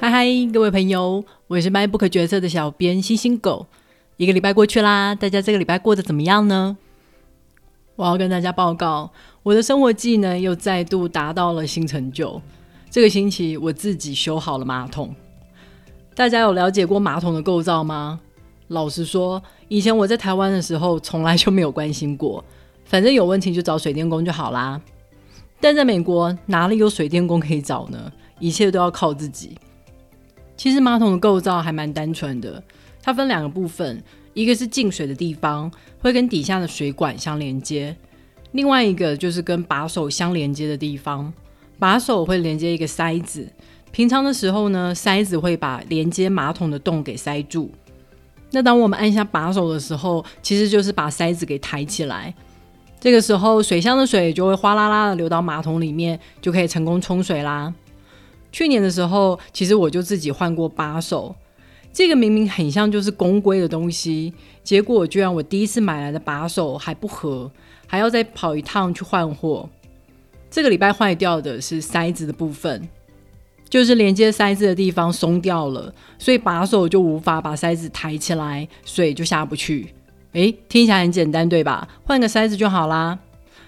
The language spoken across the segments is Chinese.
嗨嗨，各位朋友，我是卖不可角色的小编星星狗。一个礼拜过去啦，大家这个礼拜过得怎么样呢？我要跟大家报告，我的生活技能又再度达到了新成就。这个星期我自己修好了马桶。大家有了解过马桶的构造吗？老实说，以前我在台湾的时候从来就没有关心过，反正有问题就找水电工就好啦。但在美国哪里有水电工可以找呢？一切都要靠自己。其实马桶的构造还蛮单纯的，它分两个部分，一个是进水的地方会跟底下的水管相连接，另外一个就是跟把手相连接的地方，把手会连接一个塞子。平常的时候呢，塞子会把连接马桶的洞给塞住。那当我们按下把手的时候，其实就是把塞子给抬起来。这个时候，水箱的水就会哗啦啦的流到马桶里面，就可以成功冲水啦。去年的时候，其实我就自己换过把手。这个明明很像就是公规的东西，结果居然我第一次买来的把手还不合，还要再跑一趟去换货。这个礼拜坏掉的是塞子的部分，就是连接塞子的地方松掉了，所以把手就无法把塞子抬起来，水就下不去。诶，听起来很简单，对吧？换个塞子就好啦。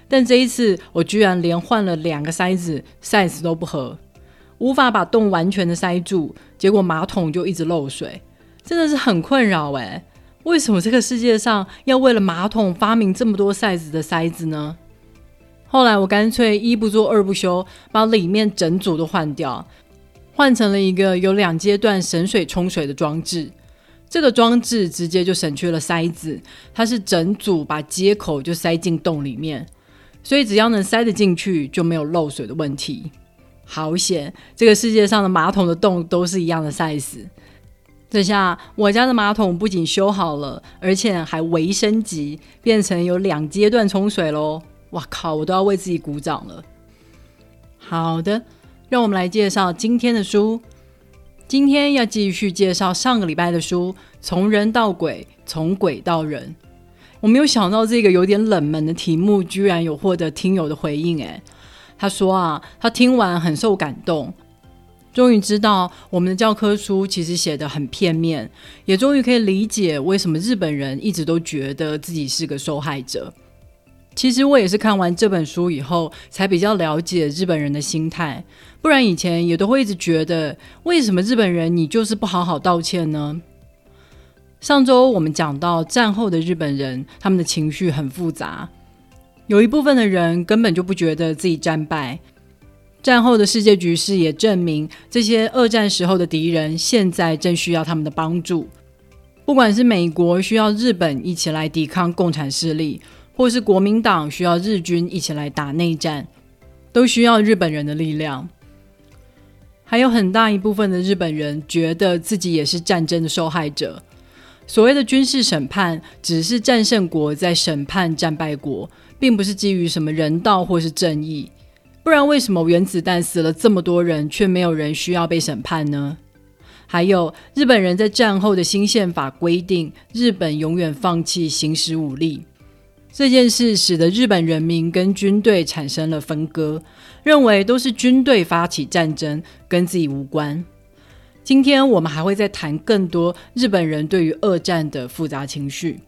但这一次我居然连换了两个塞子，size 都不合。无法把洞完全的塞住，结果马桶就一直漏水，真的是很困扰哎！为什么这个世界上要为了马桶发明这么多塞子的塞子呢？后来我干脆一不做二不休，把里面整组都换掉，换成了一个有两阶段省水冲水的装置。这个装置直接就省去了塞子，它是整组把接口就塞进洞里面，所以只要能塞得进去，就没有漏水的问题。好险！这个世界上的马桶的洞都是一样的 size。这下我家的马桶不仅修好了，而且还微升级，变成有两阶段冲水喽！哇靠，我都要为自己鼓掌了。好的，让我们来介绍今天的书。今天要继续介绍上个礼拜的书《从人到鬼，从鬼到人》。我没有想到这个有点冷门的题目，居然有获得听友的回应，诶。他说啊，他听完很受感动，终于知道我们的教科书其实写的很片面，也终于可以理解为什么日本人一直都觉得自己是个受害者。其实我也是看完这本书以后，才比较了解日本人的心态，不然以前也都会一直觉得，为什么日本人你就是不好好道歉呢？上周我们讲到战后的日本人，他们的情绪很复杂。有一部分的人根本就不觉得自己战败。战后的世界局势也证明，这些二战时候的敌人现在正需要他们的帮助。不管是美国需要日本一起来抵抗共产势力，或是国民党需要日军一起来打内战，都需要日本人的力量。还有很大一部分的日本人觉得自己也是战争的受害者。所谓的军事审判，只是战胜国在审判战败国。并不是基于什么人道或是正义，不然为什么原子弹死了这么多人，却没有人需要被审判呢？还有日本人在战后的新宪法规定，日本永远放弃行使武力这件事，使得日本人民跟军队产生了分割，认为都是军队发起战争，跟自己无关。今天我们还会再谈更多日本人对于二战的复杂情绪。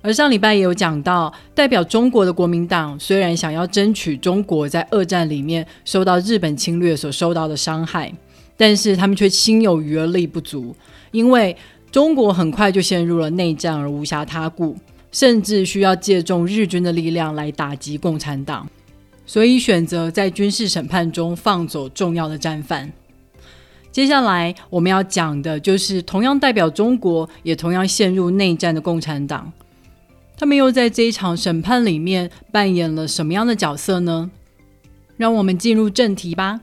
而上礼拜也有讲到，代表中国的国民党虽然想要争取中国在二战里面受到日本侵略所受到的伤害，但是他们却心有余而力不足，因为中国很快就陷入了内战而无暇他顾，甚至需要借重日军的力量来打击共产党，所以选择在军事审判中放走重要的战犯。接下来我们要讲的就是同样代表中国，也同样陷入内战的共产党。他们又在这一场审判里面扮演了什么样的角色呢？让我们进入正题吧。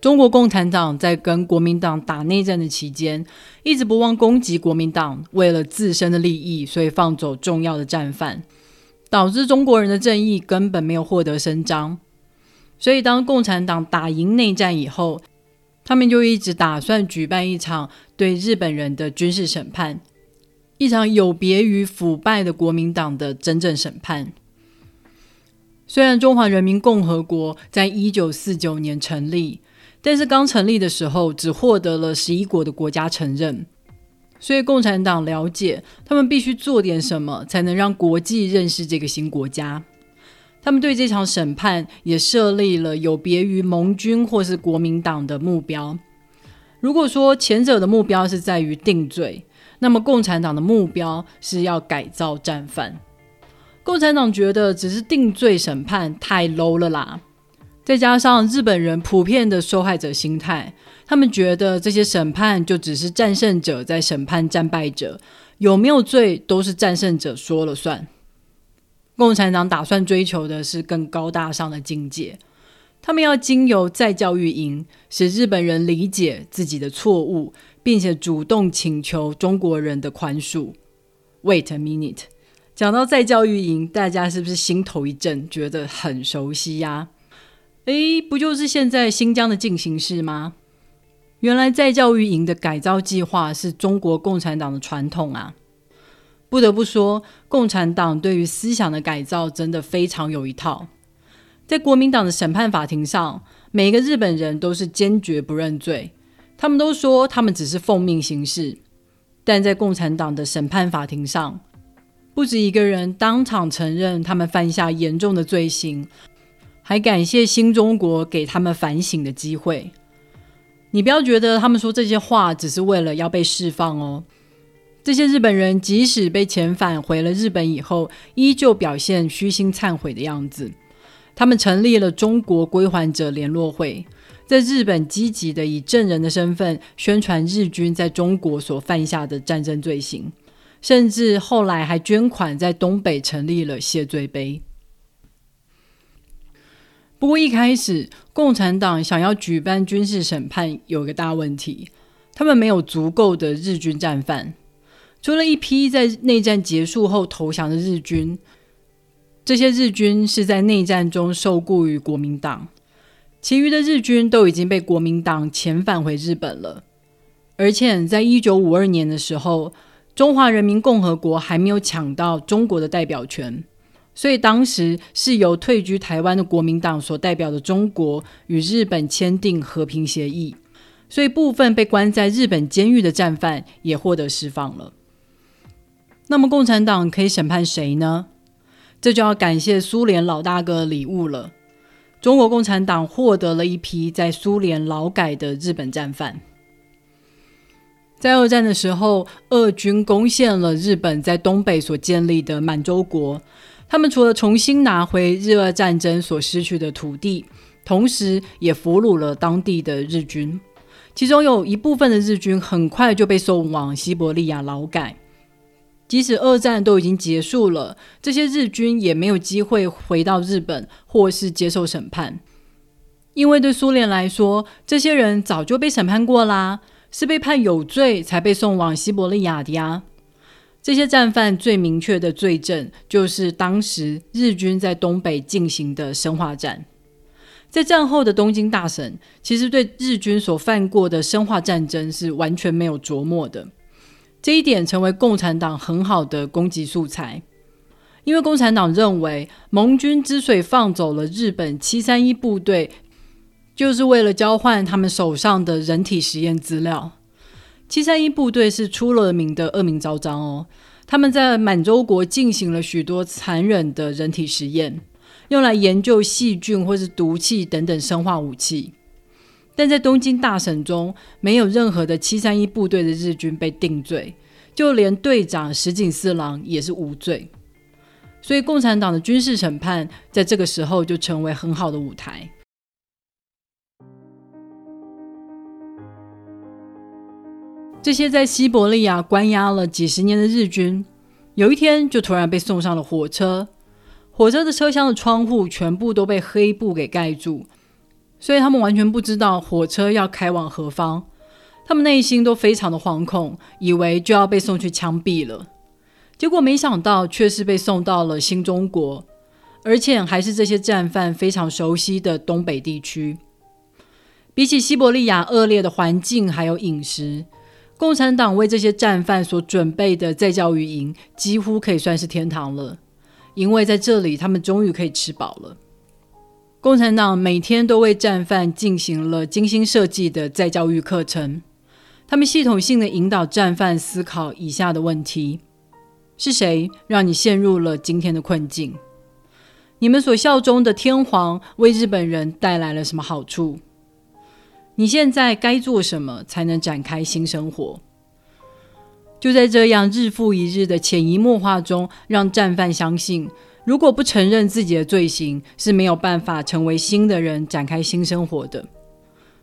中国共产党在跟国民党打内战的期间，一直不忘攻击国民党，为了自身的利益，所以放走重要的战犯，导致中国人的正义根本没有获得伸张。所以，当共产党打赢内战以后，他们就一直打算举办一场对日本人的军事审判，一场有别于腐败的国民党的真正审判。虽然中华人民共和国在一九四九年成立，但是刚成立的时候只获得了十一国的国家承认，所以共产党了解他们必须做点什么，才能让国际认识这个新国家。他们对这场审判也设立了有别于盟军或是国民党的目标。如果说前者的目标是在于定罪，那么共产党的目标是要改造战犯。共产党觉得只是定罪审判太 low 了啦，再加上日本人普遍的受害者心态，他们觉得这些审判就只是战胜者在审判战败者，有没有罪都是战胜者说了算。共产党打算追求的是更高大上的境界，他们要经由再教育营，使日本人理解自己的错误，并且主动请求中国人的宽恕。Wait a minute。讲到再教育营，大家是不是心头一震，觉得很熟悉呀？诶，不就是现在新疆的进行式吗？原来再教育营的改造计划是中国共产党的传统啊！不得不说，共产党对于思想的改造真的非常有一套。在国民党的审判法庭上，每个日本人都是坚决不认罪，他们都说他们只是奉命行事。但在共产党的审判法庭上，不止一个人当场承认他们犯下严重的罪行，还感谢新中国给他们反省的机会。你不要觉得他们说这些话只是为了要被释放哦。这些日本人即使被遣返回了日本以后，依旧表现虚心忏悔的样子。他们成立了中国归还者联络会，在日本积极的以证人的身份宣传日军在中国所犯下的战争罪行。甚至后来还捐款在东北成立了谢罪碑。不过一开始，共产党想要举办军事审判，有个大问题，他们没有足够的日军战犯。除了一批在内战结束后投降的日军，这些日军是在内战中受雇于国民党，其余的日军都已经被国民党遣返回日本了。而且在一九五二年的时候。中华人民共和国还没有抢到中国的代表权，所以当时是由退居台湾的国民党所代表的中国与日本签订和平协议，所以部分被关在日本监狱的战犯也获得释放了。那么共产党可以审判谁呢？这就要感谢苏联老大哥的礼物了。中国共产党获得了一批在苏联劳改的日本战犯。在二战的时候，俄军攻陷了日本在东北所建立的满洲国。他们除了重新拿回日俄战争所失去的土地，同时也俘虏了当地的日军。其中有一部分的日军很快就被送往西伯利亚劳改。即使二战都已经结束了，这些日军也没有机会回到日本或是接受审判，因为对苏联来说，这些人早就被审判过啦。是被判有罪才被送往西伯利亚的呀。这些战犯最明确的罪证就是当时日军在东北进行的生化战。在战后的东京大审，其实对日军所犯过的生化战争是完全没有琢磨的。这一点成为共产党很好的攻击素材，因为共产党认为盟军之所以放走了日本七三一部队。就是为了交换他们手上的人体实验资料。七三一部队是出了名的恶名昭彰哦，他们在满洲国进行了许多残忍的人体实验，用来研究细菌或是毒气等等生化武器。但在东京大审中，没有任何的七三一部队的日军被定罪，就连队长石井四郎也是无罪。所以，共产党的军事审判在这个时候就成为很好的舞台。这些在西伯利亚关押了几十年的日军，有一天就突然被送上了火车。火车的车厢的窗户全部都被黑布给盖住，所以他们完全不知道火车要开往何方。他们内心都非常的惶恐，以为就要被送去枪毙了。结果没想到，却是被送到了新中国，而且还是这些战犯非常熟悉的东北地区。比起西伯利亚恶劣的环境还有饮食。共产党为这些战犯所准备的再教育营，几乎可以算是天堂了，因为在这里他们终于可以吃饱了。共产党每天都为战犯进行了精心设计的再教育课程。他们系统性的引导战犯思考以下的问题：是谁让你陷入了今天的困境？你们所效忠的天皇为日本人带来了什么好处？你现在该做什么才能展开新生活？就在这样日复一日的潜移默化中，让战犯相信。如果不承认自己的罪行，是没有办法成为新的人，展开新生活的。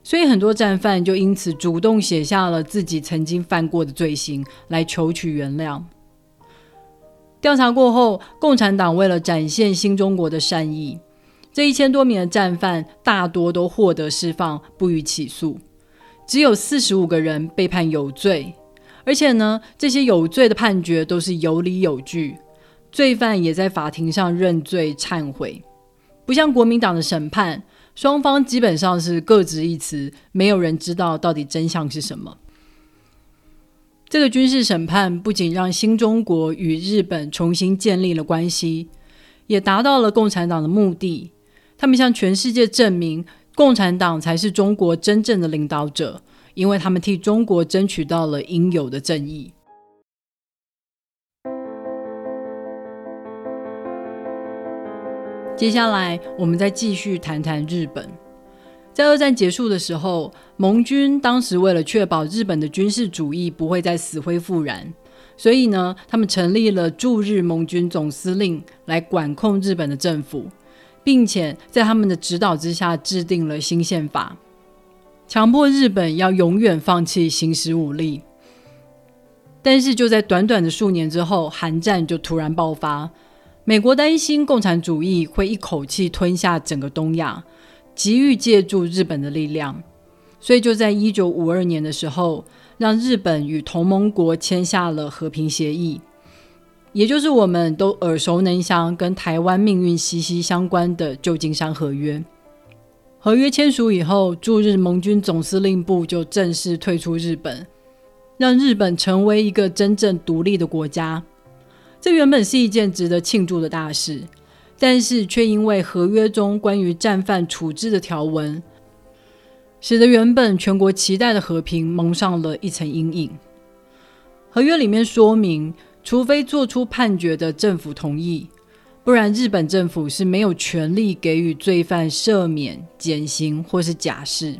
所以很多战犯就因此主动写下了自己曾经犯过的罪行，来求取原谅。调查过后，共产党为了展现新中国的善意，这一千多名的战犯大多都获得释放，不予起诉，只有四十五个人被判有罪，而且呢，这些有罪的判决都是有理有据。罪犯也在法庭上认罪忏悔，不像国民党的审判，双方基本上是各执一词，没有人知道到底真相是什么。这个军事审判不仅让新中国与日本重新建立了关系，也达到了共产党的目的。他们向全世界证明，共产党才是中国真正的领导者，因为他们替中国争取到了应有的正义。接下来，我们再继续谈谈日本。在二战结束的时候，盟军当时为了确保日本的军事主义不会再死灰复燃，所以呢，他们成立了驻日盟军总司令来管控日本的政府，并且在他们的指导之下制定了新宪法，强迫日本要永远放弃行使武力。但是就在短短的数年之后，韩战就突然爆发。美国担心共产主义会一口气吞下整个东亚，急于借助日本的力量，所以就在一九五二年的时候，让日本与同盟国签下了和平协议，也就是我们都耳熟能详、跟台湾命运息息相关的旧金山合约。合约签署以后，驻日盟军总司令部就正式退出日本，让日本成为一个真正独立的国家。这原本是一件值得庆祝的大事，但是却因为合约中关于战犯处置的条文，使得原本全国期待的和平蒙上了一层阴影。合约里面说明，除非做出判决的政府同意，不然日本政府是没有权利给予罪犯赦免、减刑或是假释。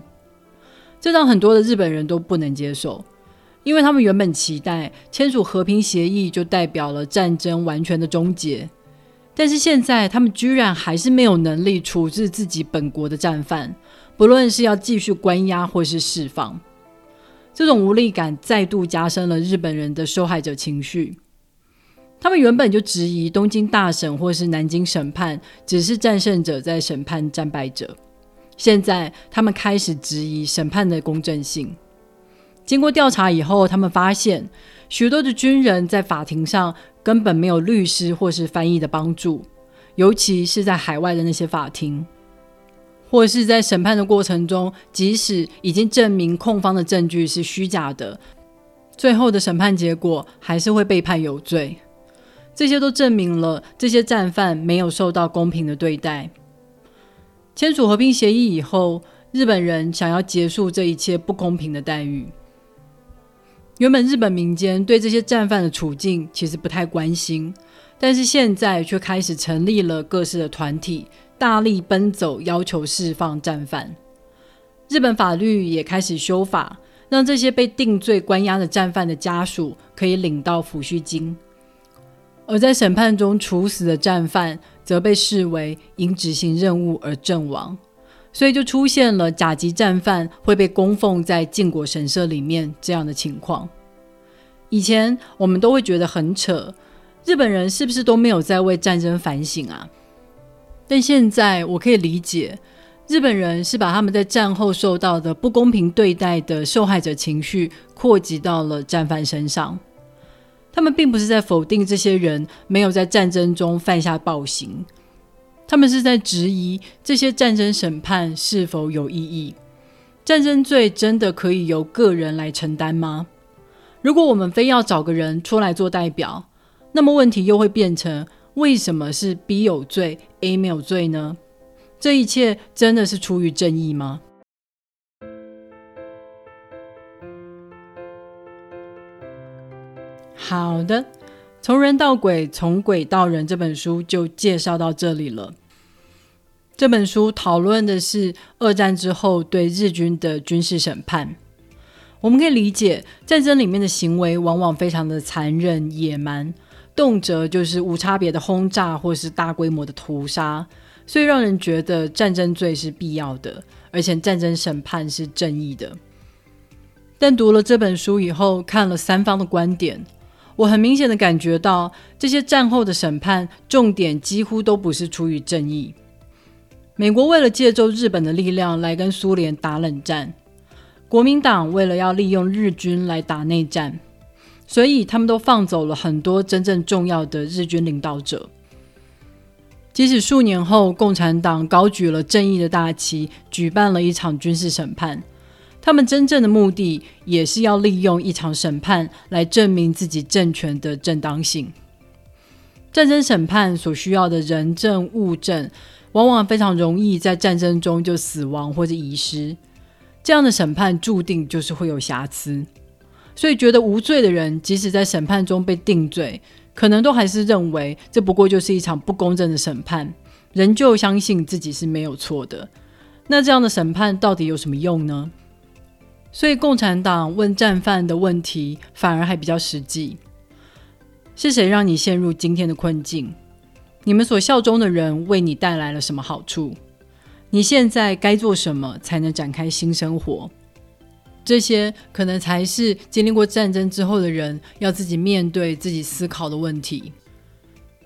这让很多的日本人都不能接受。因为他们原本期待签署和平协议就代表了战争完全的终结，但是现在他们居然还是没有能力处置自己本国的战犯，不论是要继续关押或是释放，这种无力感再度加深了日本人的受害者情绪。他们原本就质疑东京大审或是南京审判只是战胜者在审判战败者，现在他们开始质疑审判的公正性。经过调查以后，他们发现许多的军人在法庭上根本没有律师或是翻译的帮助，尤其是在海外的那些法庭，或是在审判的过程中，即使已经证明控方的证据是虚假的，最后的审判结果还是会被判有罪。这些都证明了这些战犯没有受到公平的对待。签署和平协议以后，日本人想要结束这一切不公平的待遇。原本日本民间对这些战犯的处境其实不太关心，但是现在却开始成立了各式的团体，大力奔走要求释放战犯。日本法律也开始修法，让这些被定罪关押的战犯的家属可以领到抚恤金，而在审判中处死的战犯则被视为因执行任务而阵亡。所以就出现了甲级战犯会被供奉在靖国神社里面这样的情况。以前我们都会觉得很扯，日本人是不是都没有在为战争反省啊？但现在我可以理解，日本人是把他们在战后受到的不公平对待的受害者情绪扩及到了战犯身上。他们并不是在否定这些人没有在战争中犯下暴行。他们是在质疑这些战争审判是否有意义？战争罪真的可以由个人来承担吗？如果我们非要找个人出来做代表，那么问题又会变成：为什么是 B 有罪，A 没有罪呢？这一切真的是出于正义吗？好的，从人到鬼，从鬼到人这本书就介绍到这里了。这本书讨论的是二战之后对日军的军事审判。我们可以理解，战争里面的行为往往非常的残忍野蛮，动辄就是无差别的轰炸或是大规模的屠杀，所以让人觉得战争罪是必要的，而且战争审判是正义的。但读了这本书以后，看了三方的观点。我很明显的感觉到，这些战后的审判重点几乎都不是出于正义。美国为了借助日本的力量来跟苏联打冷战，国民党为了要利用日军来打内战，所以他们都放走了很多真正重要的日军领导者。即使数年后，共产党高举了正义的大旗，举办了一场军事审判。他们真正的目的也是要利用一场审判来证明自己政权的正当性。战争审判所需要的人证物证，往往非常容易在战争中就死亡或者遗失。这样的审判注定就是会有瑕疵，所以觉得无罪的人，即使在审判中被定罪，可能都还是认为这不过就是一场不公正的审判，仍旧相信自己是没有错的。那这样的审判到底有什么用呢？所以，共产党问战犯的问题反而还比较实际：是谁让你陷入今天的困境？你们所效忠的人为你带来了什么好处？你现在该做什么才能展开新生活？这些可能才是经历过战争之后的人要自己面对、自己思考的问题。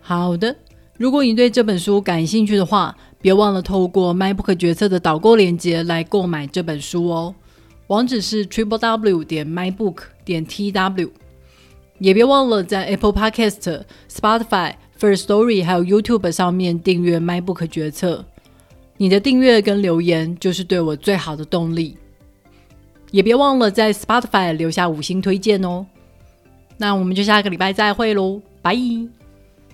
好的，如果你对这本书感兴趣的话，别忘了透过 MyBook 决策的导购链接来购买这本书哦。网址是 triple w 点 mybook 点 tw，也别忘了在 Apple Podcast、Spotify、First Story 还有 YouTube 上面订阅 MyBook 决策。你的订阅跟留言就是对我最好的动力。也别忘了在 Spotify 留下五星推荐哦。那我们就下个礼拜再会喽，拜。